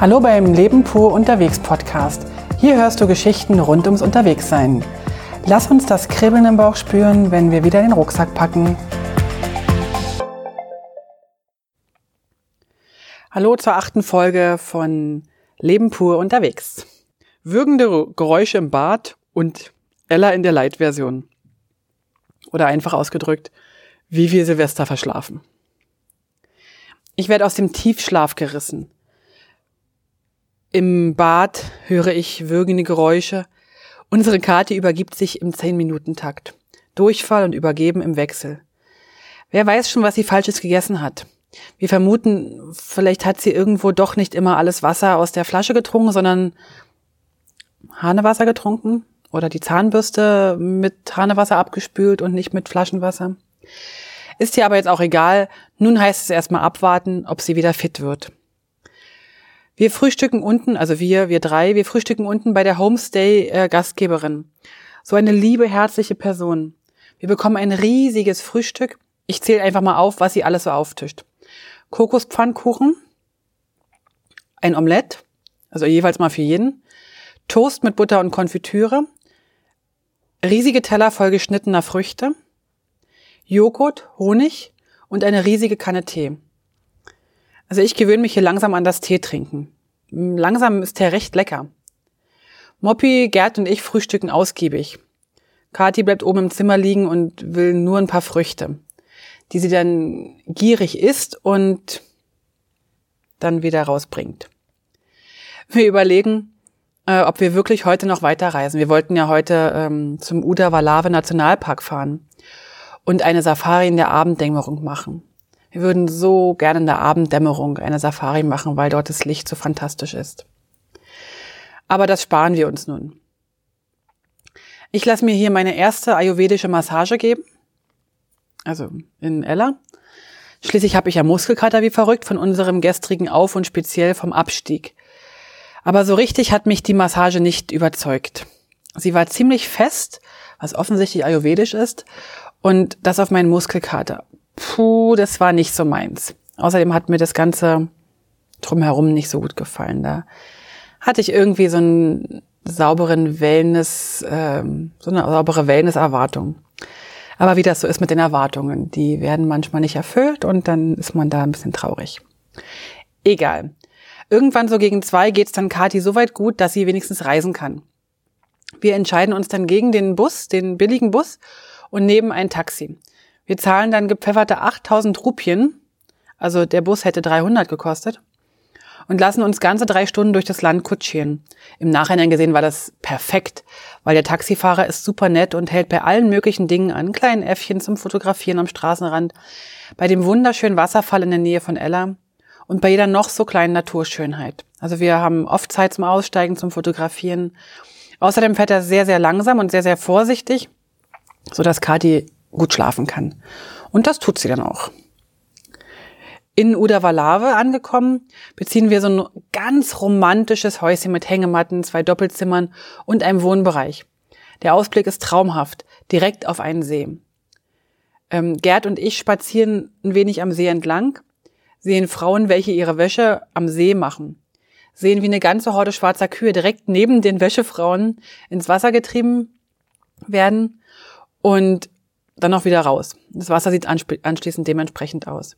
Hallo beim Leben pur unterwegs Podcast. Hier hörst du Geschichten rund ums Unterwegssein. Lass uns das Kribbeln im Bauch spüren, wenn wir wieder den Rucksack packen. Hallo zur achten Folge von Leben pur unterwegs. Würgende Geräusche im Bad und Ella in der Light-Version. Oder einfach ausgedrückt, wie wir Silvester verschlafen. Ich werde aus dem Tiefschlaf gerissen. Im Bad höre ich würgende Geräusche. Unsere Karte übergibt sich im 10-Minuten-Takt. Durchfall und Übergeben im Wechsel. Wer weiß schon, was sie Falsches gegessen hat. Wir vermuten, vielleicht hat sie irgendwo doch nicht immer alles Wasser aus der Flasche getrunken, sondern Hanewasser getrunken oder die Zahnbürste mit Hanewasser abgespült und nicht mit Flaschenwasser. Ist ihr aber jetzt auch egal. Nun heißt es erstmal abwarten, ob sie wieder fit wird. Wir frühstücken unten, also wir, wir drei, wir frühstücken unten bei der Homestay-Gastgeberin. So eine liebe, herzliche Person. Wir bekommen ein riesiges Frühstück. Ich zähle einfach mal auf, was sie alles so auftischt. Kokospfannkuchen, ein Omelett, also jeweils mal für jeden, Toast mit Butter und Konfitüre, riesige Teller voll geschnittener Früchte, Joghurt, Honig und eine riesige Kanne Tee. Also ich gewöhne mich hier langsam an das Tee trinken. Langsam ist der recht lecker. Moppy, Gerd und ich frühstücken ausgiebig. Kathi bleibt oben im Zimmer liegen und will nur ein paar Früchte, die sie dann gierig isst und dann wieder rausbringt. Wir überlegen, äh, ob wir wirklich heute noch weiterreisen. Wir wollten ja heute ähm, zum Uda-Walave Nationalpark fahren und eine Safari in der Abenddämmerung machen. Wir würden so gerne in der Abenddämmerung eine Safari machen, weil dort das Licht so fantastisch ist. Aber das sparen wir uns nun. Ich lasse mir hier meine erste ayurvedische Massage geben, also in Ella. Schließlich habe ich ja Muskelkater wie verrückt von unserem gestrigen Auf- und speziell vom Abstieg. Aber so richtig hat mich die Massage nicht überzeugt. Sie war ziemlich fest, was offensichtlich ayurvedisch ist, und das auf meinen Muskelkater. Puh, das war nicht so meins. Außerdem hat mir das Ganze drumherum nicht so gut gefallen. Da hatte ich irgendwie so einen sauberen Wellness, ähm, so eine saubere Wellness-Erwartung. Aber wie das so ist mit den Erwartungen, die werden manchmal nicht erfüllt und dann ist man da ein bisschen traurig. Egal. Irgendwann so gegen zwei geht's dann Kati so weit gut, dass sie wenigstens reisen kann. Wir entscheiden uns dann gegen den Bus, den billigen Bus und nehmen ein Taxi. Wir zahlen dann gepfefferte 8000 Rupien, also der Bus hätte 300 gekostet, und lassen uns ganze drei Stunden durch das Land kutschieren. Im Nachhinein gesehen war das perfekt, weil der Taxifahrer ist super nett und hält bei allen möglichen Dingen an, kleinen Äffchen zum Fotografieren am Straßenrand, bei dem wunderschönen Wasserfall in der Nähe von Ella und bei jeder noch so kleinen Naturschönheit. Also wir haben oft Zeit zum Aussteigen, zum Fotografieren. Außerdem fährt er sehr, sehr langsam und sehr, sehr vorsichtig so dass Kati gut schlafen kann. Und das tut sie dann auch. In Udavalave angekommen, beziehen wir so ein ganz romantisches Häuschen mit Hängematten, zwei Doppelzimmern und einem Wohnbereich. Der Ausblick ist traumhaft, direkt auf einen See. Ähm, Gerd und ich spazieren ein wenig am See entlang, sehen Frauen, welche ihre Wäsche am See machen, sehen, wie eine ganze Horde schwarzer Kühe direkt neben den Wäschefrauen ins Wasser getrieben werden und dann auch wieder raus. Das Wasser sieht anschließend dementsprechend aus.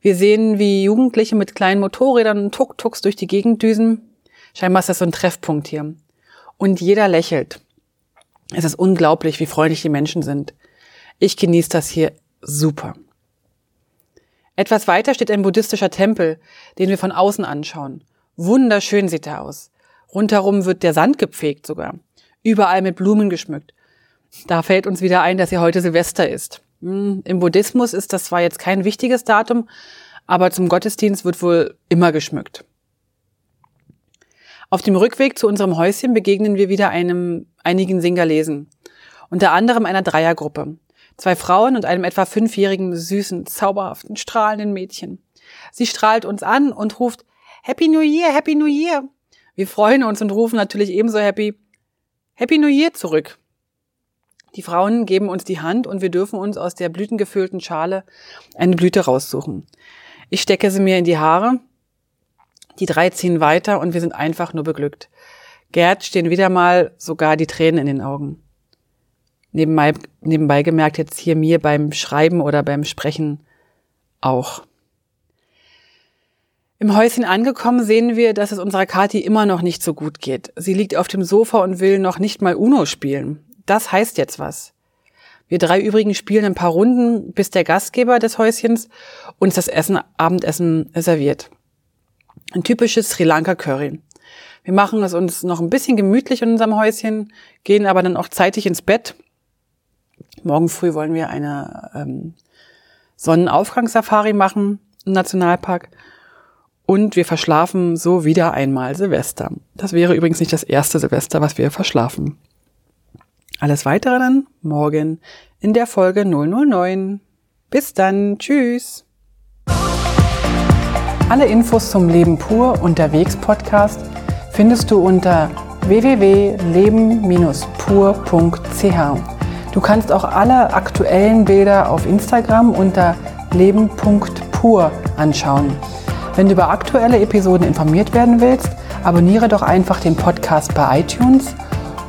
Wir sehen, wie Jugendliche mit kleinen Motorrädern und Tuk-Tuks durch die Gegend düsen. Scheinbar ist das so ein Treffpunkt hier. Und jeder lächelt. Es ist unglaublich, wie freundlich die Menschen sind. Ich genieße das hier super. Etwas weiter steht ein buddhistischer Tempel, den wir von außen anschauen. Wunderschön sieht er aus. Rundherum wird der Sand gepflegt sogar. Überall mit Blumen geschmückt. Da fällt uns wieder ein, dass ja heute Silvester ist. Hm, Im Buddhismus ist das zwar jetzt kein wichtiges Datum, aber zum Gottesdienst wird wohl immer geschmückt. Auf dem Rückweg zu unserem Häuschen begegnen wir wieder einem, einigen Singalesen. Unter anderem einer Dreiergruppe. Zwei Frauen und einem etwa fünfjährigen, süßen, zauberhaften, strahlenden Mädchen. Sie strahlt uns an und ruft Happy New Year, Happy New Year. Wir freuen uns und rufen natürlich ebenso happy Happy New Year zurück. Die Frauen geben uns die Hand und wir dürfen uns aus der blütengefüllten Schale eine Blüte raussuchen. Ich stecke sie mir in die Haare, Die drei ziehen weiter und wir sind einfach nur beglückt. Gerd stehen wieder mal sogar die Tränen in den Augen. Nebenbei, nebenbei gemerkt jetzt hier mir beim Schreiben oder beim Sprechen auch. Im Häuschen angekommen sehen wir, dass es unserer Kathi immer noch nicht so gut geht. Sie liegt auf dem Sofa und will noch nicht mal Uno spielen. Das heißt jetzt was. Wir drei übrigen spielen ein paar Runden, bis der Gastgeber des Häuschens uns das Essen, Abendessen serviert. Ein typisches Sri Lanka Curry. Wir machen es uns noch ein bisschen gemütlich in unserem Häuschen, gehen aber dann auch zeitig ins Bett. Morgen früh wollen wir eine ähm, Sonnenaufgangssafari machen im Nationalpark. Und wir verschlafen so wieder einmal Silvester. Das wäre übrigens nicht das erste Silvester, was wir verschlafen. Alles weitere dann morgen in der Folge 009. Bis dann. Tschüss. Alle Infos zum Leben pur unterwegs Podcast findest du unter www.leben-pur.ch. Du kannst auch alle aktuellen Bilder auf Instagram unter leben.pur anschauen. Wenn du über aktuelle Episoden informiert werden willst, abonniere doch einfach den Podcast bei iTunes